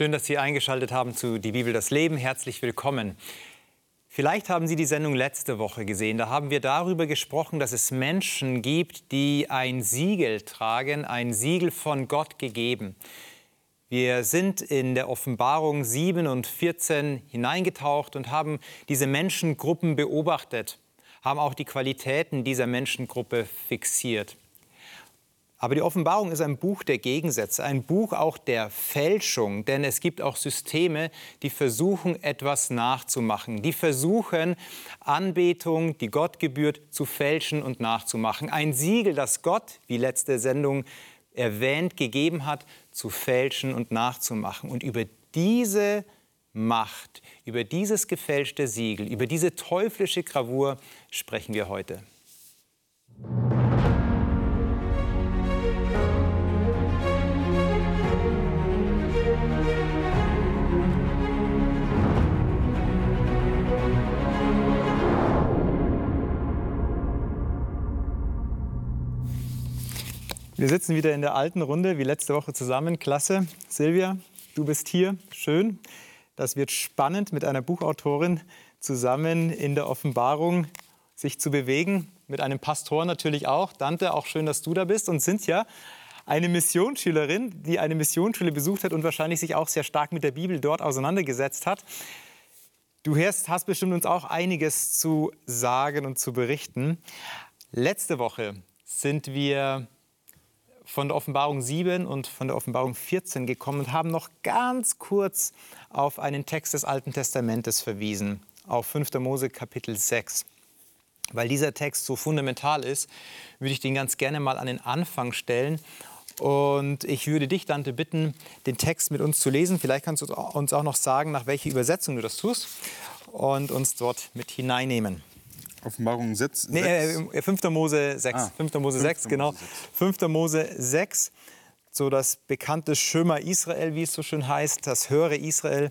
Schön, dass Sie eingeschaltet haben zu Die Bibel das Leben. Herzlich willkommen. Vielleicht haben Sie die Sendung letzte Woche gesehen. Da haben wir darüber gesprochen, dass es Menschen gibt, die ein Siegel tragen, ein Siegel von Gott gegeben. Wir sind in der Offenbarung 7 und 14 hineingetaucht und haben diese Menschengruppen beobachtet, haben auch die Qualitäten dieser Menschengruppe fixiert. Aber die Offenbarung ist ein Buch der Gegensätze, ein Buch auch der Fälschung, denn es gibt auch Systeme, die versuchen, etwas nachzumachen, die versuchen, Anbetung, die Gott gebührt, zu fälschen und nachzumachen. Ein Siegel, das Gott, wie letzte Sendung erwähnt, gegeben hat, zu fälschen und nachzumachen. Und über diese Macht, über dieses gefälschte Siegel, über diese teuflische Gravur sprechen wir heute. Wir sitzen wieder in der alten Runde wie letzte Woche zusammen. Klasse. Silvia, du bist hier. Schön. Das wird spannend, mit einer Buchautorin zusammen in der Offenbarung sich zu bewegen. Mit einem Pastor natürlich auch. Dante, auch schön, dass du da bist. Und Cynthia, eine Missionsschülerin, die eine Missionsschule besucht hat und wahrscheinlich sich auch sehr stark mit der Bibel dort auseinandergesetzt hat. Du hast, hast bestimmt uns auch einiges zu sagen und zu berichten. Letzte Woche sind wir von der Offenbarung 7 und von der Offenbarung 14 gekommen und haben noch ganz kurz auf einen Text des Alten Testamentes verwiesen, auf 5. Mose Kapitel 6. Weil dieser Text so fundamental ist, würde ich den ganz gerne mal an den Anfang stellen. Und ich würde dich, Dante, bitten, den Text mit uns zu lesen. Vielleicht kannst du uns auch noch sagen, nach welcher Übersetzung du das tust und uns dort mit hineinnehmen. Offenbarung 6. Nee, äh, 5. Mose 6. Ah, 5. Mose 6, genau. 5. Mose 6, so das bekannte Schömer Israel, wie es so schön heißt, das höhere Israel.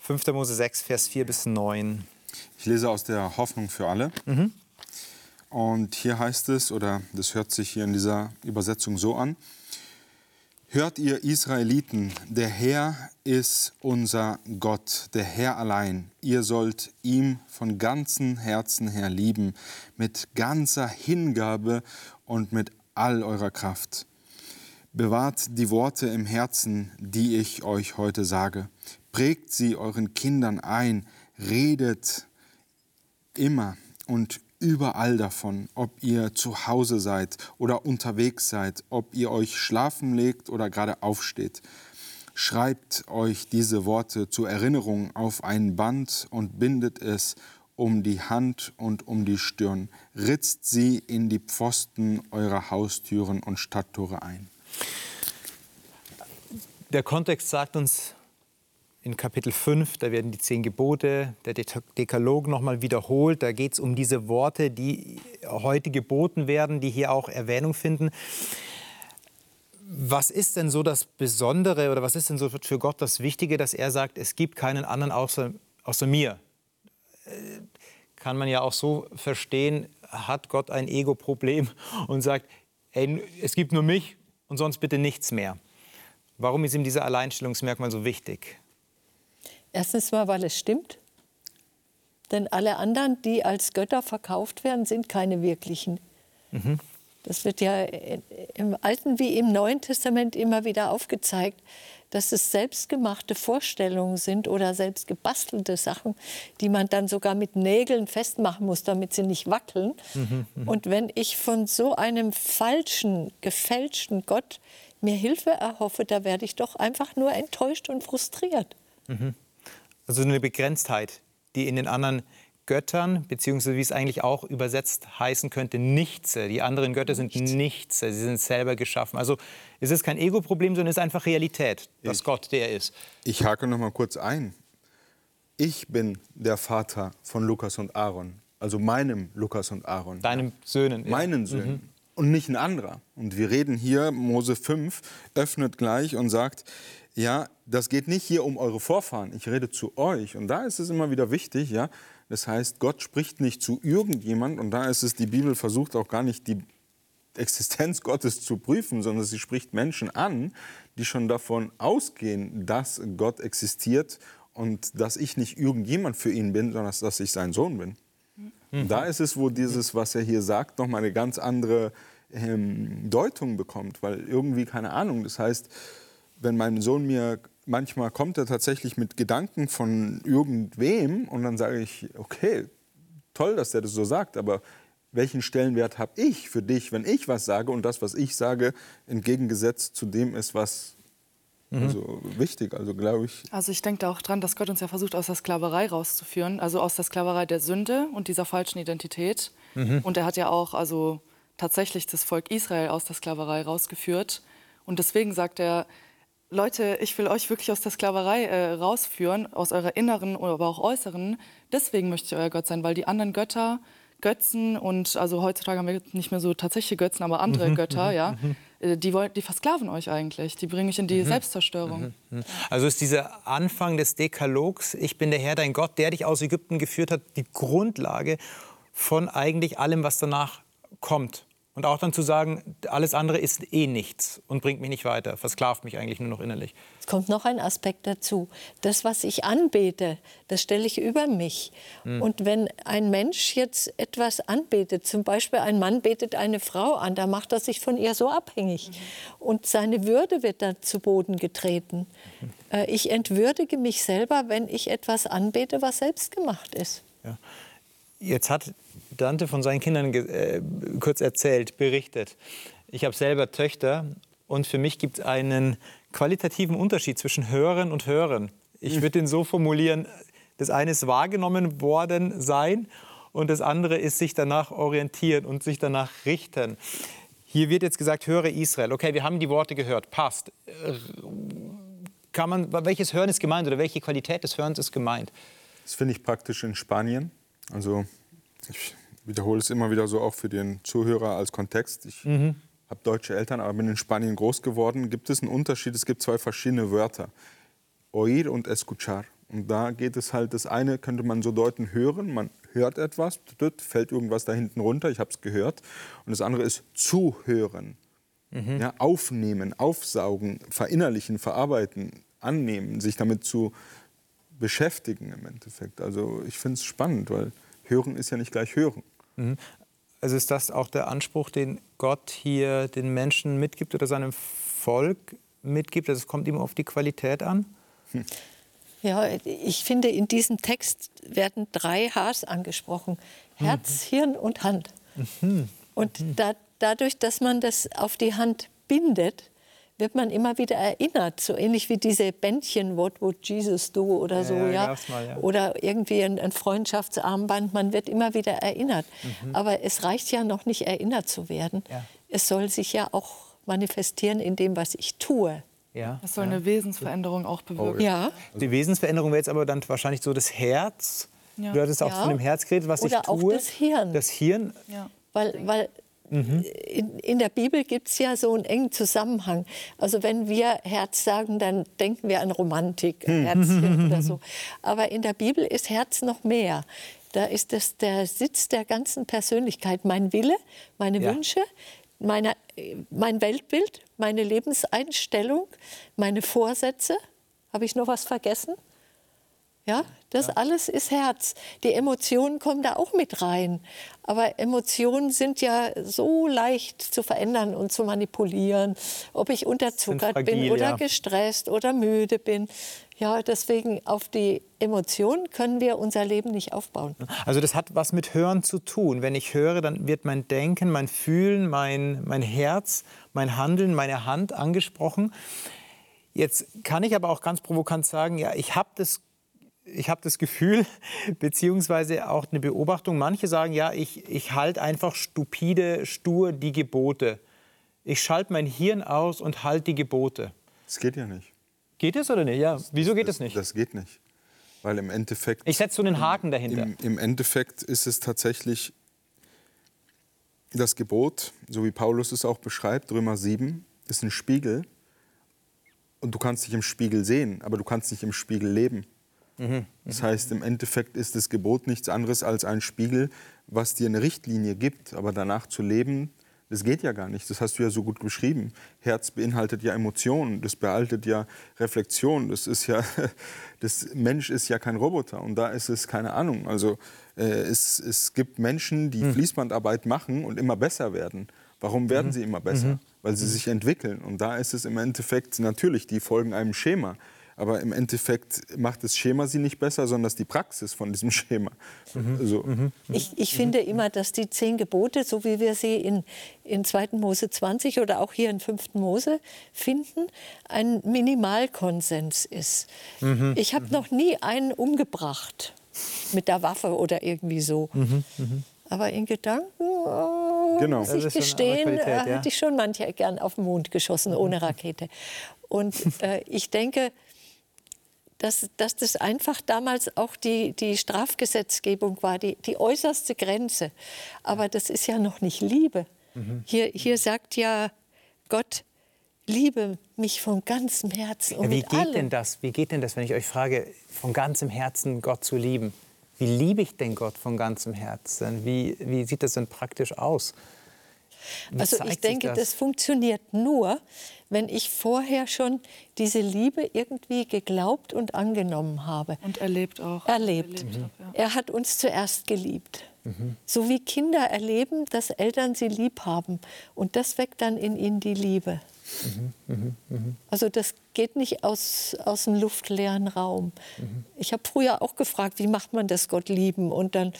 5. Mose 6, Vers 4 bis 9. Ich lese aus der Hoffnung für alle. Mhm. Und hier heißt es, oder das hört sich hier in dieser Übersetzung so an, Hört ihr Israeliten, der Herr ist unser Gott, der Herr allein. Ihr sollt ihm von ganzem Herzen her lieben, mit ganzer Hingabe und mit all eurer Kraft. Bewahrt die Worte im Herzen, die ich euch heute sage. Prägt sie euren Kindern ein, redet immer und überall davon, ob ihr zu Hause seid oder unterwegs seid, ob ihr euch schlafen legt oder gerade aufsteht. Schreibt euch diese Worte zur Erinnerung auf ein Band und bindet es um die Hand und um die Stirn. Ritzt sie in die Pfosten eurer Haustüren und Stadttore ein. Der Kontext sagt uns, in Kapitel 5, da werden die zehn Gebote, der Dekalog nochmal wiederholt. Da geht es um diese Worte, die heute geboten werden, die hier auch Erwähnung finden. Was ist denn so das Besondere oder was ist denn so für Gott das Wichtige, dass er sagt, es gibt keinen anderen außer, außer mir? Äh, kann man ja auch so verstehen, hat Gott ein Ego-Problem und sagt, ey, es gibt nur mich und sonst bitte nichts mehr. Warum ist ihm dieser Alleinstellungsmerkmal so wichtig? Erstens mal, weil es stimmt. Denn alle anderen, die als Götter verkauft werden, sind keine wirklichen. Mhm. Das wird ja im Alten wie im Neuen Testament immer wieder aufgezeigt, dass es selbstgemachte Vorstellungen sind oder selbst gebastelte Sachen, die man dann sogar mit Nägeln festmachen muss, damit sie nicht wackeln. Mhm, mh. Und wenn ich von so einem falschen, gefälschten Gott mir Hilfe erhoffe, da werde ich doch einfach nur enttäuscht und frustriert. Mhm. Also eine Begrenztheit, die in den anderen Göttern, beziehungsweise wie es eigentlich auch übersetzt heißen könnte, Nichtse. Die anderen Götter sind Nichtse, sie sind selber geschaffen. Also es ist kein Ego-Problem, sondern es ist einfach Realität, dass ich, Gott der ist. Ich hake noch mal kurz ein. Ich bin der Vater von Lukas und Aaron, also meinem Lukas und Aaron. Deinem Söhnen. Meinen. Söhnen. Mhm. Und nicht ein anderer. Und wir reden hier, Mose 5 öffnet gleich und sagt, ja, das geht nicht hier um eure Vorfahren. Ich rede zu euch. Und da ist es immer wieder wichtig, ja. Das heißt, Gott spricht nicht zu irgendjemand. Und da ist es, die Bibel versucht auch gar nicht die Existenz Gottes zu prüfen, sondern sie spricht Menschen an, die schon davon ausgehen, dass Gott existiert und dass ich nicht irgendjemand für ihn bin, sondern dass ich sein Sohn bin. Mhm. Da ist es, wo dieses, was er hier sagt, noch mal eine ganz andere ähm, Deutung bekommt, weil irgendwie keine Ahnung. Das heißt, wenn mein Sohn mir manchmal kommt er tatsächlich mit Gedanken von irgendwem und dann sage ich, okay, toll, dass der das so sagt, aber welchen Stellenwert habe ich für dich, wenn ich was sage und das, was ich sage, entgegengesetzt zu dem ist, was mhm. also wichtig, also glaube ich. Also ich denke da auch dran, dass Gott uns ja versucht, aus der Sklaverei rauszuführen, also aus der Sklaverei der Sünde und dieser falschen Identität. Mhm. Und er hat ja auch also tatsächlich das Volk Israel aus der Sklaverei rausgeführt. Und deswegen sagt er, Leute, ich will euch wirklich aus der Sklaverei äh, rausführen, aus eurer inneren, aber auch äußeren. Deswegen möchte ich euer Gott sein, weil die anderen Götter, Götzen und also heutzutage haben wir nicht mehr so tatsächliche Götzen, aber andere mhm, Götter, mhm, ja, mhm. Äh, die, wollen, die versklaven euch eigentlich. Die bringen euch in die mhm. Selbstzerstörung. Mhm. mhm. Also ist dieser Anfang des Dekalogs, ich bin der Herr, dein Gott, der dich aus Ägypten geführt hat, die Grundlage von eigentlich allem, was danach kommt. Und auch dann zu sagen, alles andere ist eh nichts und bringt mich nicht weiter, versklavt mich eigentlich nur noch innerlich. Es kommt noch ein Aspekt dazu. Das, was ich anbete, das stelle ich über mich. Mhm. Und wenn ein Mensch jetzt etwas anbetet, zum Beispiel ein Mann betet eine Frau an, da macht er sich von ihr so abhängig. Mhm. Und seine Würde wird dann zu Boden getreten. Mhm. Ich entwürdige mich selber, wenn ich etwas anbete, was selbst gemacht ist. Ja. Jetzt hat Dante von seinen Kindern äh, kurz erzählt, berichtet. Ich habe selber Töchter und für mich gibt es einen qualitativen Unterschied zwischen Hören und Hören. Ich würde den so formulieren, das eine ist wahrgenommen worden sein und das andere ist sich danach orientieren und sich danach richten. Hier wird jetzt gesagt, höre Israel. Okay, wir haben die Worte gehört, passt. Kann man, welches Hören ist gemeint oder welche Qualität des Hörens ist gemeint? Das finde ich praktisch in Spanien. Also ich wiederhole es immer wieder so auch für den Zuhörer als Kontext. Ich mhm. habe deutsche Eltern, aber bin in Spanien groß geworden. Gibt es einen Unterschied? Es gibt zwei verschiedene Wörter. Oír und escuchar. Und da geht es halt, das eine könnte man so deuten, hören, man hört etwas, fällt irgendwas da hinten runter, ich habe es gehört. Und das andere ist zuhören. Mhm. Ja, aufnehmen, aufsaugen, verinnerlichen, verarbeiten, annehmen, sich damit zu beschäftigen im Endeffekt. Also ich finde es spannend, weil Hören ist ja nicht gleich Hören. Mhm. Also ist das auch der Anspruch, den Gott hier den Menschen mitgibt oder seinem Volk mitgibt? Also es kommt ihm auf die Qualität an? Hm. Ja, ich finde, in diesem Text werden drei Hs angesprochen. Herz, mhm. Hirn und Hand. Mhm. Und mhm. da, dadurch, dass man das auf die Hand bindet, wird man immer wieder erinnert, so ähnlich wie diese Bändchen What would Jesus do oder ja, so, ja. Mal, ja. Oder irgendwie ein, ein, Freundschaftsarmband, man wird immer wieder erinnert. Mhm. Aber es reicht ja noch nicht erinnert zu werden. Ja. Es soll sich ja auch manifestieren in dem, was ich tue. Ja. Das soll eine Wesensveränderung auch bewirken. Oh, ja. Die Wesensveränderung wäre jetzt aber dann wahrscheinlich so das Herz. Ja. Du hattest auch von dem Herz geredet, was Oder ich tue. Oder auch das Hirn. Das Hirn. Weil, weil Mhm. In, in, der Bibel gibt es ja so einen engen Zusammenhang. Also wenn wir Herz sagen, dann denken wir an Romantik, hm. Herzchen oder so. Aber in der Bibel ist Herz noch mehr. Da ist es der Sitz der ganzen Persönlichkeit. Mein Wille, meine ja. Wünsche, meine, mein Weltbild, meine Lebenseinstellung, meine Vorsätze. Habe ich noch was vergessen? Ja, das ja. alles ist Herz. Die Emotionen kommen da auch mit rein. Aber Emotionen sind ja so leicht zu verändern und zu manipulieren. Ob ich unterzuckert fragil, bin oder ja. gestresst oder müde bin. Ja, deswegen auf die Emotionen können wir unser Leben nicht aufbauen. Also das hat was mit Hören zu tun. Wenn ich höre, dann wird mein Denken, mein Fühlen, mein, mein Herz, mein Handeln, meine Hand angesprochen. Jetzt kann ich aber auch ganz provokant sagen, ja, ich habe das ich habe das Gefühl, beziehungsweise auch eine Beobachtung, manche sagen, ja, ich, ich halte einfach stupide, stur die Gebote. Ich schalte mein Hirn aus und halte die Gebote. Das geht ja nicht. Geht es oder nicht? Ja, wieso geht das nicht? Das geht nicht. Weil im Endeffekt. Ich setze so einen Haken dahinter. Im, Im Endeffekt ist es tatsächlich das Gebot, so wie Paulus es auch beschreibt, Römer 7, ist ein Spiegel. Und du kannst dich im Spiegel sehen, aber du kannst nicht im Spiegel leben. Mhm. Das heißt, im Endeffekt ist das Gebot nichts anderes als ein Spiegel, was dir eine Richtlinie gibt. Aber danach zu leben, Das geht ja gar nicht. Das hast du ja so gut beschrieben. Herz beinhaltet ja Emotionen, das beinhaltet ja Reflexion. Das ist ja, das Mensch ist ja kein Roboter und da ist es keine Ahnung. Also äh, es, es gibt Menschen, die hm. Fließbandarbeit machen und immer besser werden. Warum werden mhm. sie immer besser? Mhm. Weil sie sich entwickeln. Und da ist es im Endeffekt natürlich, die folgen einem Schema. Aber im Endeffekt macht das Schema sie nicht besser, sondern das die Praxis von diesem Schema. Mhm. Also, mhm. Ich, ich, finde immer, dass die zehn Gebote, so wie wir sie in, in 2. Mose 20 oder auch hier in 5. Mose finden, ein Minimalkonsens ist. Mhm. Ich habe mhm. noch nie einen umgebracht mit der Waffe oder irgendwie so. Mhm. Mhm. Aber in Gedanken, oh, genau. muss ich gestehen, äh, ja. hätte ich schon manche gern auf den Mond geschossen ohne Rakete. Und äh, ich denke, dass, dass das einfach damals auch die, die Strafgesetzgebung war, die, die äußerste Grenze. Aber das ist ja noch nicht Liebe. Mhm. Hier, hier sagt ja Gott, liebe mich von ganzem Herzen. Und ja, wie geht allem. denn das? Wie geht denn das, wenn ich euch frage, von ganzem Herzen Gott zu lieben? Wie liebe ich denn Gott von ganzem Herzen? Wie, wie sieht das denn praktisch aus? Wie also ich denke, das? das? funktioniert nur, wenn ich vorher schon diese Liebe irgendwie geglaubt und angenommen habe. Und erlebt auch. Erlebt. erlebt mhm. ja. Er hat uns zuerst geliebt. Mhm. So wie Kinder erleben, dass Eltern sie lieb haben. Und das weckt dann in ihnen die Liebe. Mhm, mhm, also das geht nicht aus, aus dem luftleeren Raum. Ich habe früher auch gefragt, wie macht man das Gott lieben? Und dann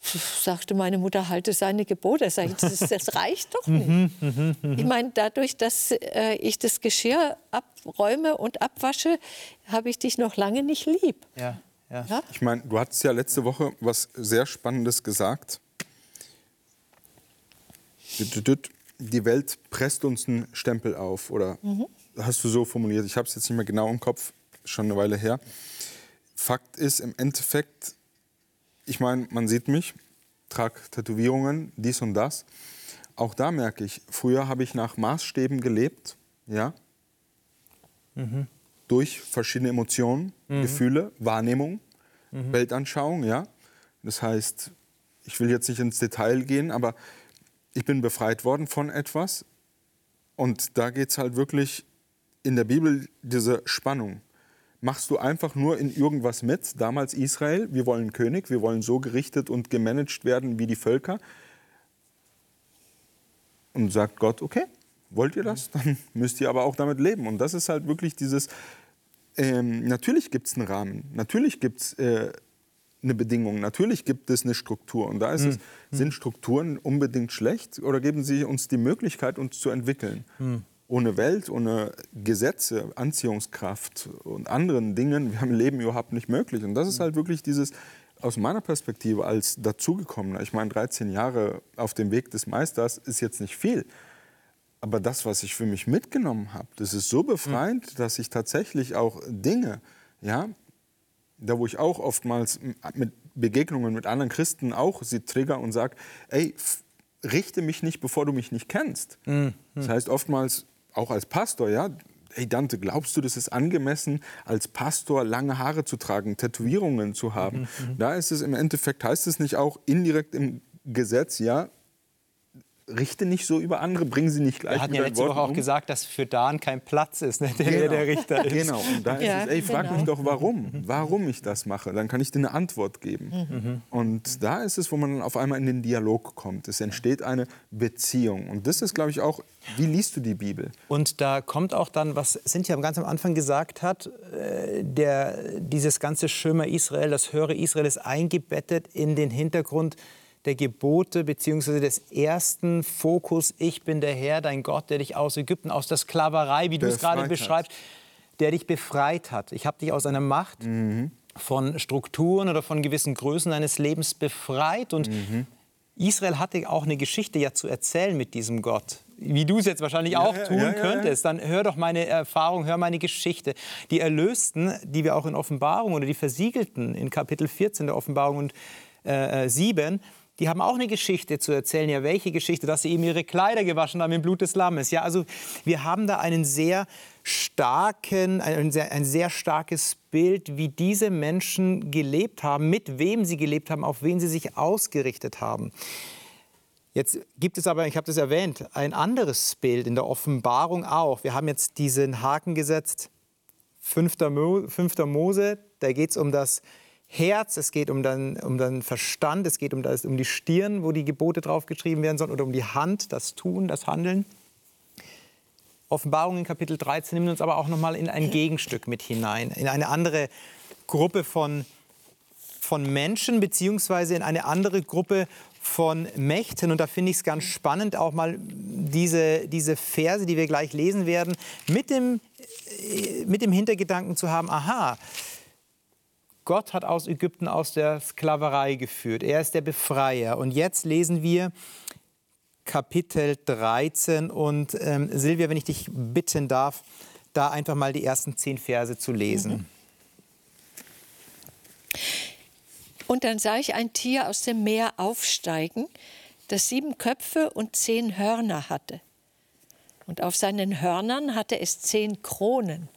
sagte meine Mutter, halte seine Gebote. Sag ich, das, das reicht doch nicht. Ich meine, dadurch, dass äh, ich das Geschirr abräume und abwasche, habe ich dich noch lange nicht lieb. Ja, ja. ja? Ich meine, du hattest ja letzte Woche was sehr Spannendes gesagt die Welt presst uns einen Stempel auf. Oder mhm. hast du so formuliert? Ich habe es jetzt nicht mehr genau im Kopf, schon eine Weile her. Fakt ist im Endeffekt, ich meine, man sieht mich, trage Tätowierungen, dies und das. Auch da merke ich, früher habe ich nach Maßstäben gelebt, ja, mhm. durch verschiedene Emotionen, mhm. Gefühle, Wahrnehmung, mhm. Weltanschauung, ja. Das heißt, ich will jetzt nicht ins Detail gehen, aber ich bin befreit worden von etwas. Und da geht es halt wirklich in der Bibel diese Spannung. Machst du einfach nur in irgendwas mit, damals Israel, wir wollen König, wir wollen so gerichtet und gemanagt werden wie die Völker. Und sagt Gott, okay, wollt ihr das? Dann müsst ihr aber auch damit leben. Und das ist halt wirklich dieses, ähm, natürlich gibt es einen Rahmen, natürlich gibt es äh, eine Bedingung. Natürlich gibt es eine Struktur. Und da ist es, hm. sind Strukturen unbedingt schlecht oder geben sie uns die Möglichkeit, uns zu entwickeln? Hm. Ohne Welt, ohne Gesetze, Anziehungskraft und anderen Dingen wäre im Leben überhaupt nicht möglich. Und das ist halt wirklich dieses, aus meiner Perspektive als dazugekommener, ich meine 13 Jahre auf dem Weg des Meisters ist jetzt nicht viel. Aber das, was ich für mich mitgenommen habe, das ist so befreiend, dass ich tatsächlich auch Dinge, ja, da wo ich auch oftmals mit Begegnungen mit anderen Christen auch sie trigger und sage, ey, richte mich nicht, bevor du mich nicht kennst. Mhm. Das heißt oftmals, auch als Pastor, ja, hey Dante, glaubst du, das ist angemessen, als Pastor lange Haare zu tragen, Tätowierungen zu haben? Mhm. Da ist es im Endeffekt, heißt es nicht auch indirekt im Gesetz, ja, richte nicht so über andere, bringen sie nicht gleich Wir hatten ja letzte Woche auch um. gesagt, dass für Dan kein Platz ist, ne, der genau. der Richter ist. Genau, und da ja, ist es, ey, frag genau. mich doch, warum, warum ich das mache. Dann kann ich dir eine Antwort geben. Mhm. Und da ist es, wo man auf einmal in den Dialog kommt. Es entsteht eine Beziehung. Und das ist, glaube ich, auch, wie liest du die Bibel? Und da kommt auch dann, was Cynthia ganz am Anfang gesagt hat, äh, der, dieses ganze Schömer Israel, das höhere Israel ist eingebettet in den Hintergrund der Gebote bzw. des ersten Fokus, ich bin der Herr, dein Gott, der dich aus Ägypten, aus der Sklaverei, wie du es gerade beschreibst, der dich befreit hat. Ich habe dich aus einer Macht mhm. von Strukturen oder von gewissen Größen deines Lebens befreit. Und mhm. Israel hatte auch eine Geschichte ja zu erzählen mit diesem Gott. Wie du es jetzt wahrscheinlich ja, auch tun ja, ja, könntest, dann hör doch meine Erfahrung, hör meine Geschichte. Die Erlösten, die wir auch in Offenbarung oder die Versiegelten in Kapitel 14 der Offenbarung und äh, 7, äh, die haben auch eine Geschichte zu erzählen. Ja, welche Geschichte? Dass sie ihm ihre Kleider gewaschen haben im Blut des Lammes. Ja, also wir haben da einen sehr starken, ein sehr, ein sehr starkes Bild, wie diese Menschen gelebt haben, mit wem sie gelebt haben, auf wen sie sich ausgerichtet haben. Jetzt gibt es aber, ich habe das erwähnt, ein anderes Bild in der Offenbarung auch. Wir haben jetzt diesen Haken gesetzt, 5. Mo, 5. Mose, da geht es um das Herz, es geht um den, um den Verstand, es geht um, das, um die Stirn, wo die Gebote draufgeschrieben werden sollen, oder um die Hand, das Tun, das Handeln. Offenbarung in Kapitel 13 nimmt uns aber auch noch mal in ein Gegenstück mit hinein, in eine andere Gruppe von, von Menschen, beziehungsweise in eine andere Gruppe von Mächten. Und da finde ich es ganz spannend, auch mal diese, diese Verse, die wir gleich lesen werden, mit dem, äh, mit dem Hintergedanken zu haben, aha, Gott hat aus Ägypten aus der Sklaverei geführt. Er ist der Befreier. Und jetzt lesen wir Kapitel 13. Und ähm, Silvia, wenn ich dich bitten darf, da einfach mal die ersten zehn Verse zu lesen. Mhm. Und dann sah ich ein Tier aus dem Meer aufsteigen, das sieben Köpfe und zehn Hörner hatte. Und auf seinen Hörnern hatte es zehn Kronen.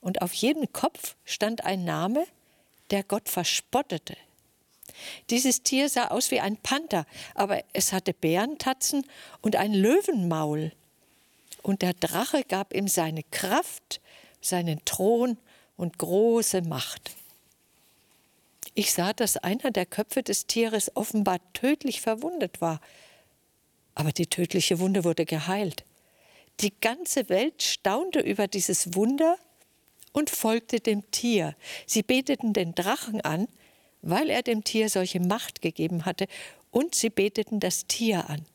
Und auf jedem Kopf stand ein Name, der Gott verspottete. Dieses Tier sah aus wie ein Panther, aber es hatte Bärentatzen und ein Löwenmaul. Und der Drache gab ihm seine Kraft, seinen Thron und große Macht. Ich sah, dass einer der Köpfe des Tieres offenbar tödlich verwundet war. Aber die tödliche Wunde wurde geheilt. Die ganze Welt staunte über dieses Wunder und folgte dem Tier. Sie beteten den Drachen an, weil er dem Tier solche Macht gegeben hatte, und sie beteten das Tier an.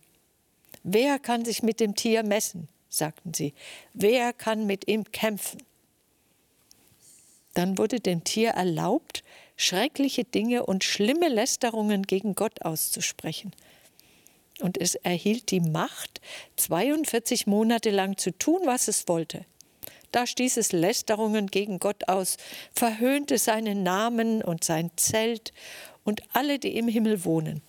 Wer kann sich mit dem Tier messen? sagten sie. Wer kann mit ihm kämpfen? Dann wurde dem Tier erlaubt, schreckliche Dinge und schlimme Lästerungen gegen Gott auszusprechen. Und es erhielt die Macht, 42 Monate lang zu tun, was es wollte. Da stieß es Lästerungen gegen Gott aus, verhöhnte seinen Namen und sein Zelt und alle, die im Himmel wohnen.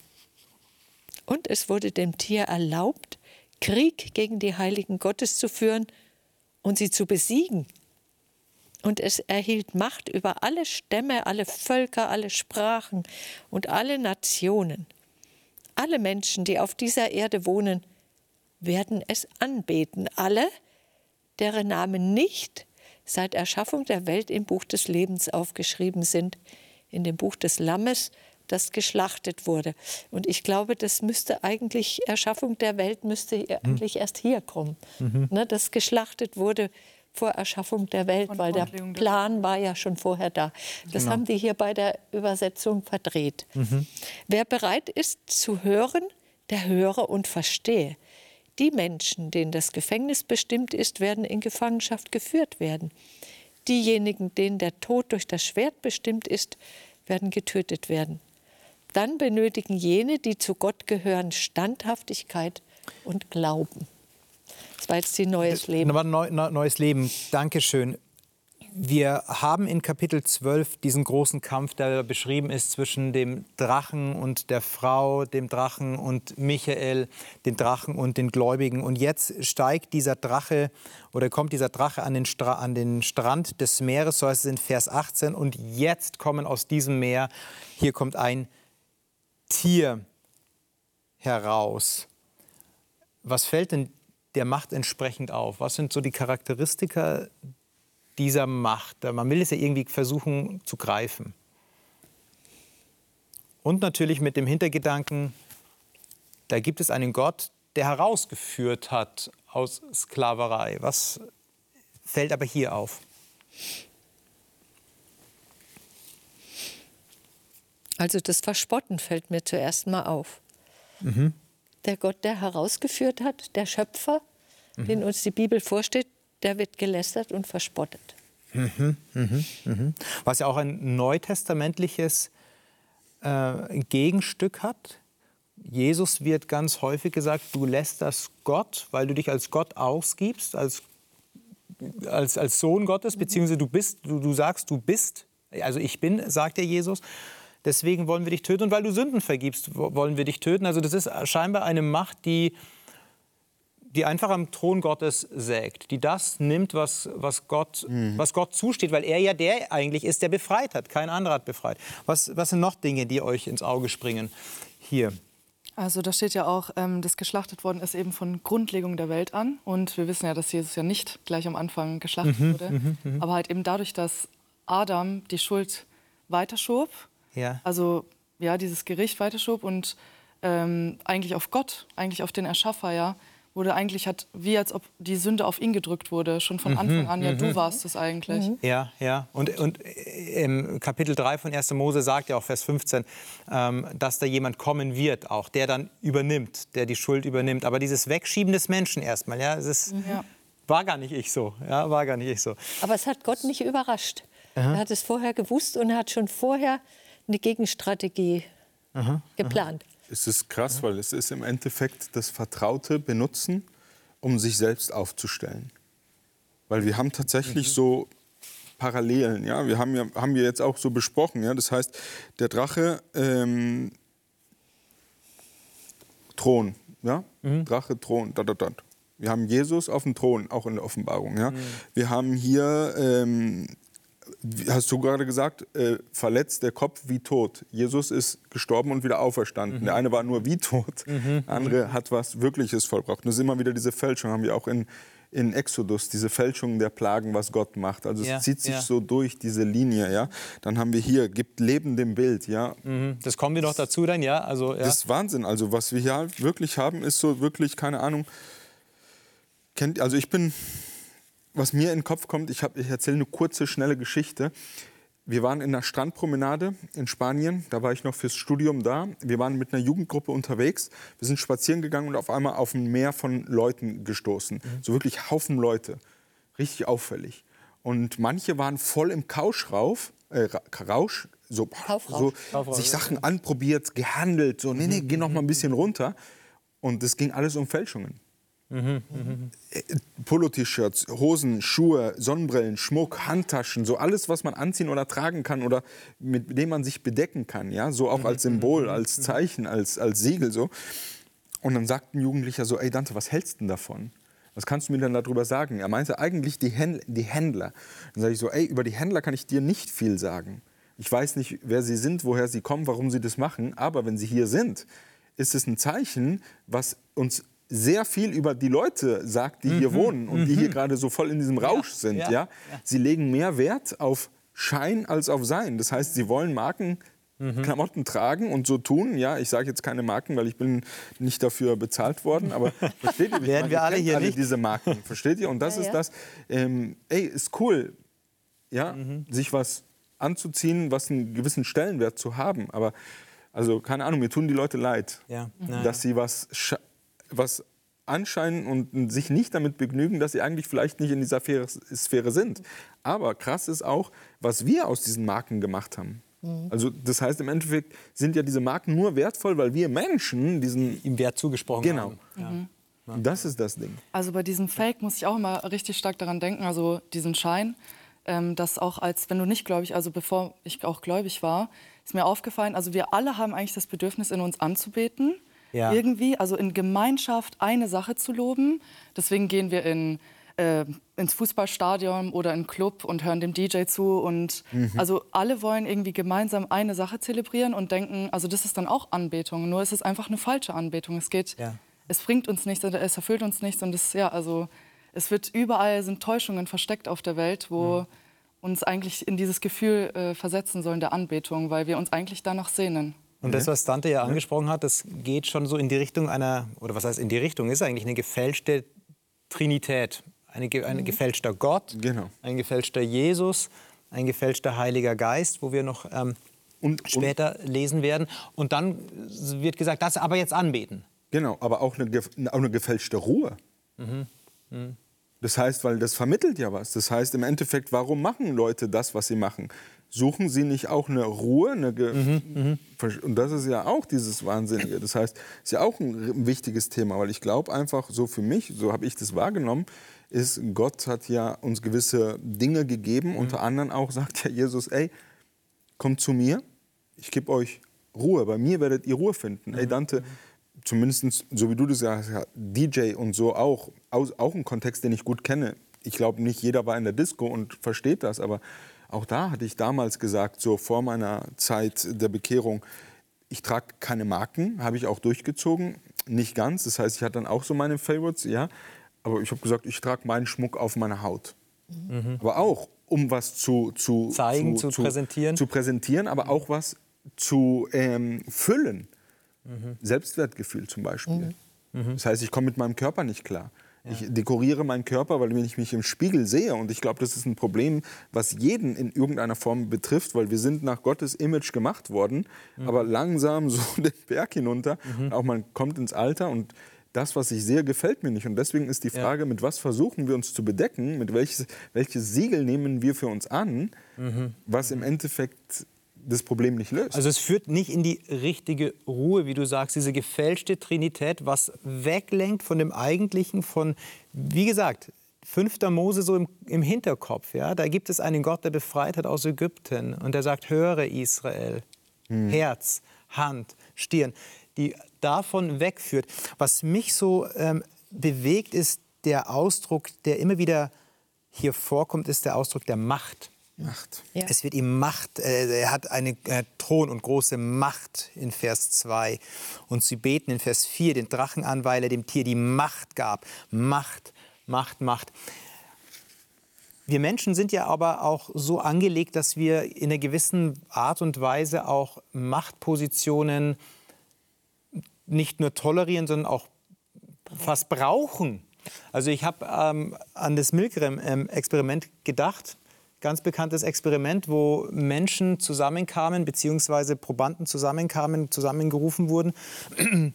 Und es wurde dem Tier erlaubt, Krieg gegen die Heiligen Gottes zu führen und sie zu besiegen. Und es erhielt Macht über alle Stämme, alle Völker, alle Sprachen und alle Nationen. Alle Menschen, die auf dieser Erde wohnen, werden es anbeten. Alle, deren Namen nicht seit Erschaffung der Welt im Buch des Lebens aufgeschrieben sind, in dem Buch des Lammes, das geschlachtet wurde. Und ich glaube, das müsste eigentlich, Erschaffung der Welt müsste hm. eigentlich erst hier kommen. Mhm. Ne, das geschlachtet wurde vor Erschaffung der Welt, weil der Plan war ja schon vorher da. Das genau. haben die hier bei der Übersetzung verdreht. Mhm. Wer bereit ist zu hören, der höre und verstehe. Die Menschen, denen das Gefängnis bestimmt ist, werden in Gefangenschaft geführt werden. Diejenigen, denen der Tod durch das Schwert bestimmt ist, werden getötet werden. Dann benötigen jene, die zu Gott gehören, Standhaftigkeit und Glauben. Das war jetzt die Neues Leben. Aber neu, neues Leben, Dankeschön. Wir haben in Kapitel 12 diesen großen Kampf, der beschrieben ist zwischen dem Drachen und der Frau, dem Drachen und Michael, den Drachen und den Gläubigen. Und jetzt steigt dieser Drache oder kommt dieser Drache an den, Stra an den Strand des Meeres, so heißt es in Vers 18. Und jetzt kommen aus diesem Meer, hier kommt ein Tier heraus. Was fällt denn der Macht entsprechend auf? Was sind so die Charakteristika dieser Macht? Man will es ja irgendwie versuchen zu greifen. Und natürlich mit dem Hintergedanken, da gibt es einen Gott, der herausgeführt hat aus Sklaverei. Was fällt aber hier auf? Also das Verspotten fällt mir zuerst mal auf. Mhm der Gott, der herausgeführt hat, der Schöpfer, mhm. den uns die Bibel vorsteht, der wird gelästert und verspottet. Mhm, mh, mh. Was ja auch ein neutestamentliches äh, Gegenstück hat. Jesus wird ganz häufig gesagt, du lässt das Gott, weil du dich als Gott ausgibst, als, als, als Sohn Gottes, mhm. beziehungsweise du bist, du, du sagst, du bist, also ich bin, sagt der Jesus deswegen wollen wir dich töten. Und weil du Sünden vergibst, wollen wir dich töten. Also das ist scheinbar eine Macht, die, die einfach am Thron Gottes sägt, die das nimmt, was, was, Gott, mhm. was Gott zusteht, weil er ja der eigentlich ist, der befreit hat. Kein anderer hat befreit. Was, was sind noch Dinge, die euch ins Auge springen hier? Also da steht ja auch, ähm, das geschlachtet worden ist eben von Grundlegung der Welt an. Und wir wissen ja, dass Jesus ja nicht gleich am Anfang geschlachtet Mhm, wurde. Aber halt eben dadurch, dass Adam die Schuld weiterschob, Ja. also ja, dieses Gericht weiterschob und ähm, eigentlich auf Gott, eigentlich auf den Erschaffer, ja, wurde eigentlich hat, wie als ob die Sünde auf ihn gedrückt wurde, schon Mhm, von Anfang an, ja, du warst es eigentlich. Ja, ja. Und, und äh, im Kapitel 3 von 1. Mose sagt ja auch Vers 15, ähm, dass da jemand kommen wird, auch der dann übernimmt, der die Schuld übernimmt. Aber dieses Wegschieben des Menschen erstmal, ja, es ist, Ja. war gar nicht ich so. Ja, war gar nicht ich so. Aber es hat Gott nicht überrascht. Er hat es vorher gewusst und er hat schon vorher eine Gegenstrategie geplant. Es ist krass, weil es ist im Endeffekt das Vertraute benutzen, um sich selbst aufzustellen. Weil wir haben tatsächlich so Parallelen, ja. Wir haben ja haben wir jetzt auch so besprochen, ja. Das heißt, der Drache ähm, Thron, ja. Drache Thron, da, da, da. Wir haben Jesus auf dem Thron, auch in der Offenbarung, ja. Wir haben hier ähm, hast du gerade gesagt, äh, verletzt der Kopf wie tot. Jesus ist gestorben und wieder auferstanden. Der eine war nur wie tot, der andere hat was Wirkliches vollbracht. Und das ist immer wieder diese Fälschung, haben wir auch in, in Exodus, diese Fälschung der Plagen, was Gott macht. Also Ja, es zieht sich ja. so durch, diese Linie. Ja? Dann haben wir hier, gibt Leben dem Bild. Ja? Mhm. Das kommen wir noch dazu dann, ja. Also, ja. Das ist Wahnsinn. Also was wir hier wirklich haben, ist so wirklich, keine Ahnung, kennt, also ich bin, was mir in den Kopf kommt, ich, hab- ich erzähle eine kurze, schnelle Geschichte. Wir waren in einer Strandpromenade in Spanien, da war ich noch fürs Studium da. Wir waren mit einer Jugendgruppe unterwegs, wir sind spazieren gegangen und auf einmal auf ein Meer von Leuten gestoßen. So wirklich Haufen Leute, richtig auffällig. Und manche waren voll im Kauschrauf, äh, Ra- Rausch, so, Kaufrausch. so sich Sachen anprobiert, gehandelt, so, nee, nee, geh noch mal ein bisschen runter. Und es ging alles um Fälschungen. Äh, Polo-T-Shirts, Hosen, Schuhe, Sonnenbrillen, Schmuck, Handtaschen, so alles, was man anziehen oder tragen kann oder mit dem man sich bedecken kann, ja, so auch als Symbol, als Zeichen, als, als Siegel so. Und dann sagt ein Jugendlicher so, ey Dante, was hältst du denn davon? Was kannst du mir denn darüber sagen? Er meinte eigentlich die, Händler. Die Händler. Dann sage ich so, ey, über die Händler kann ich dir nicht viel sagen. Ich weiß nicht, wer sie sind, woher sie kommen, warum sie das machen, aber wenn sie hier sind, ist es ein Zeichen, was uns sehr viel über die Leute sagt, die hier wohnen und die hier gerade so voll in diesem Rausch sind. ja, Ja, Sie legen mehr Wert auf Schein als auf Sein. Das heißt, sie wollen Marken Klamotten tragen und so tun. Ja, ich sage jetzt keine Marken, weil ich bin nicht dafür bezahlt worden. Aber versteht ihr? Werden wir alle hier nicht. diese Marken. Versteht ihr? Und das Ja, ist ja. das. Ähm, ey, ist cool, ja, Mhm. sich was anzuziehen, was einen gewissen Stellenwert zu haben. Aber also keine Ahnung, mir tun die Leute leid, Ja, ja, dass sie was, was anscheinen und sich nicht damit begnügen, dass sie eigentlich vielleicht nicht in dieser Sphäre, sind. Aber krass ist auch, was wir aus diesen Marken gemacht haben. Also das heißt im Endeffekt sind ja diese Marken nur wertvoll, weil wir Menschen diesen ihm Wert zugesprochen genau. haben. Ja. Das ist das Ding. Also bei diesem Fake muss ich auch immer richtig stark daran denken, also diesen Schein, ähm, dass auch als, wenn du nicht gläubig, also bevor ich auch gläubig war, ist mir aufgefallen, also wir alle haben eigentlich das Bedürfnis, in uns anzubeten. Ja. Irgendwie, also in Gemeinschaft eine Sache zu loben. Deswegen gehen wir in, äh, ins Fußballstadion oder in einen Club und hören dem DJ zu. Und also alle wollen irgendwie gemeinsam eine Sache zelebrieren und denken, also das ist dann auch Anbetung. Nur ist es einfach eine falsche Anbetung. Es geht Ja. es bringt uns nichts, es erfüllt uns nichts und es, ja, also es wird überall sind Täuschungen versteckt auf der Welt, wo uns eigentlich in dieses Gefühl äh, versetzen sollen der Anbetung, weil wir uns eigentlich danach sehnen. Und das, was Dante ja angesprochen hat, das geht schon so in die Richtung einer, oder was heißt in die Richtung, ist eigentlich eine gefälschte Trinität. Eine, ein gefälschter Gott, Genau. ein gefälschter Jesus, ein gefälschter Heiliger Geist, wo wir noch ähm, Und- und- später lesen werden. Und dann wird gesagt, das aber jetzt anbeten. Genau, aber auch eine, auch eine gefälschte Ruhe. Das heißt, weil das vermittelt ja was. Das heißt im Endeffekt, warum machen Leute das, was sie machen? Suchen sie nicht auch eine Ruhe? Eine ge Und das ist ja auch dieses Wahnsinnige. Das heißt, ist ja auch ein wichtiges Thema, weil ich glaube einfach, so für mich, so habe ich das wahrgenommen, ist, Gott hat ja uns gewisse Dinge gegeben. Unter anderem auch sagt ja Jesus, ey, kommt zu mir, ich gebe euch Ruhe. Bei mir werdet ihr Ruhe finden. Ey, Dante, zumindest so wie du das sagst, DJ und so auch, auch ein Kontext, den ich gut kenne. Ich glaube, nicht jeder war in der Disco und versteht das, aber auch da hatte ich damals gesagt, so vor meiner Zeit der Bekehrung, ich trage keine Marken, habe ich auch durchgezogen. Nicht ganz. Das heißt, ich hatte dann auch so meine Favorites, ja. Aber ich habe gesagt, ich trage meinen Schmuck auf meiner Haut. Mhm. Aber auch, um was zu, zu zeigen, zu, zu, präsentieren. Zu präsentieren, aber auch was zu ähm, füllen. Mhm. Selbstwertgefühl zum Beispiel. Mhm. Das heißt, ich komme mit meinem Körper nicht klar. Ja. Ich dekoriere meinen Körper, weil wenn ich mich im Spiegel sehe, und ich glaube, das ist ein Problem, was jeden in irgendeiner Form betrifft, weil wir sind nach Gottes Image gemacht worden, mhm. aber langsam so den Berg hinunter. Mhm. Auch man kommt ins Alter und das, was ich sehe, gefällt mir nicht. Und deswegen ist die Frage, ja. mit was versuchen wir uns zu bedecken, mit welches, welches Siegel nehmen wir für uns an, mhm. was im Endeffekt das Problem nicht löst. Also es führt nicht in die richtige Ruhe, wie du sagst, diese gefälschte Trinität, was weglenkt von dem Eigentlichen, von, wie gesagt, 5. Mose so im, im Hinterkopf. Ja? Da gibt es einen Gott, der befreit hat aus Ägypten und der sagt, höre Israel, hm. Herz, Hand, Stirn, die davon wegführt. Was mich so ähm, bewegt, ist der Ausdruck, der immer wieder hier vorkommt, ist der Ausdruck der Macht. Macht. Ja. Es wird ihm Macht, äh, er hat einen äh, Thron und große Macht in Vers 2. Und sie beten in Vers 4 den Drachen an, weil er dem Tier die Macht gab. Macht, Macht, Macht. Wir Menschen sind ja aber auch so angelegt, dass wir in einer gewissen Art und Weise auch Machtpositionen nicht nur tolerieren, sondern auch fast brauchen. Also ich habe ähm, an das Milgram-Experiment gedacht ganz bekanntes Experiment, wo Menschen zusammenkamen, beziehungsweise Probanden zusammenkamen, zusammengerufen wurden.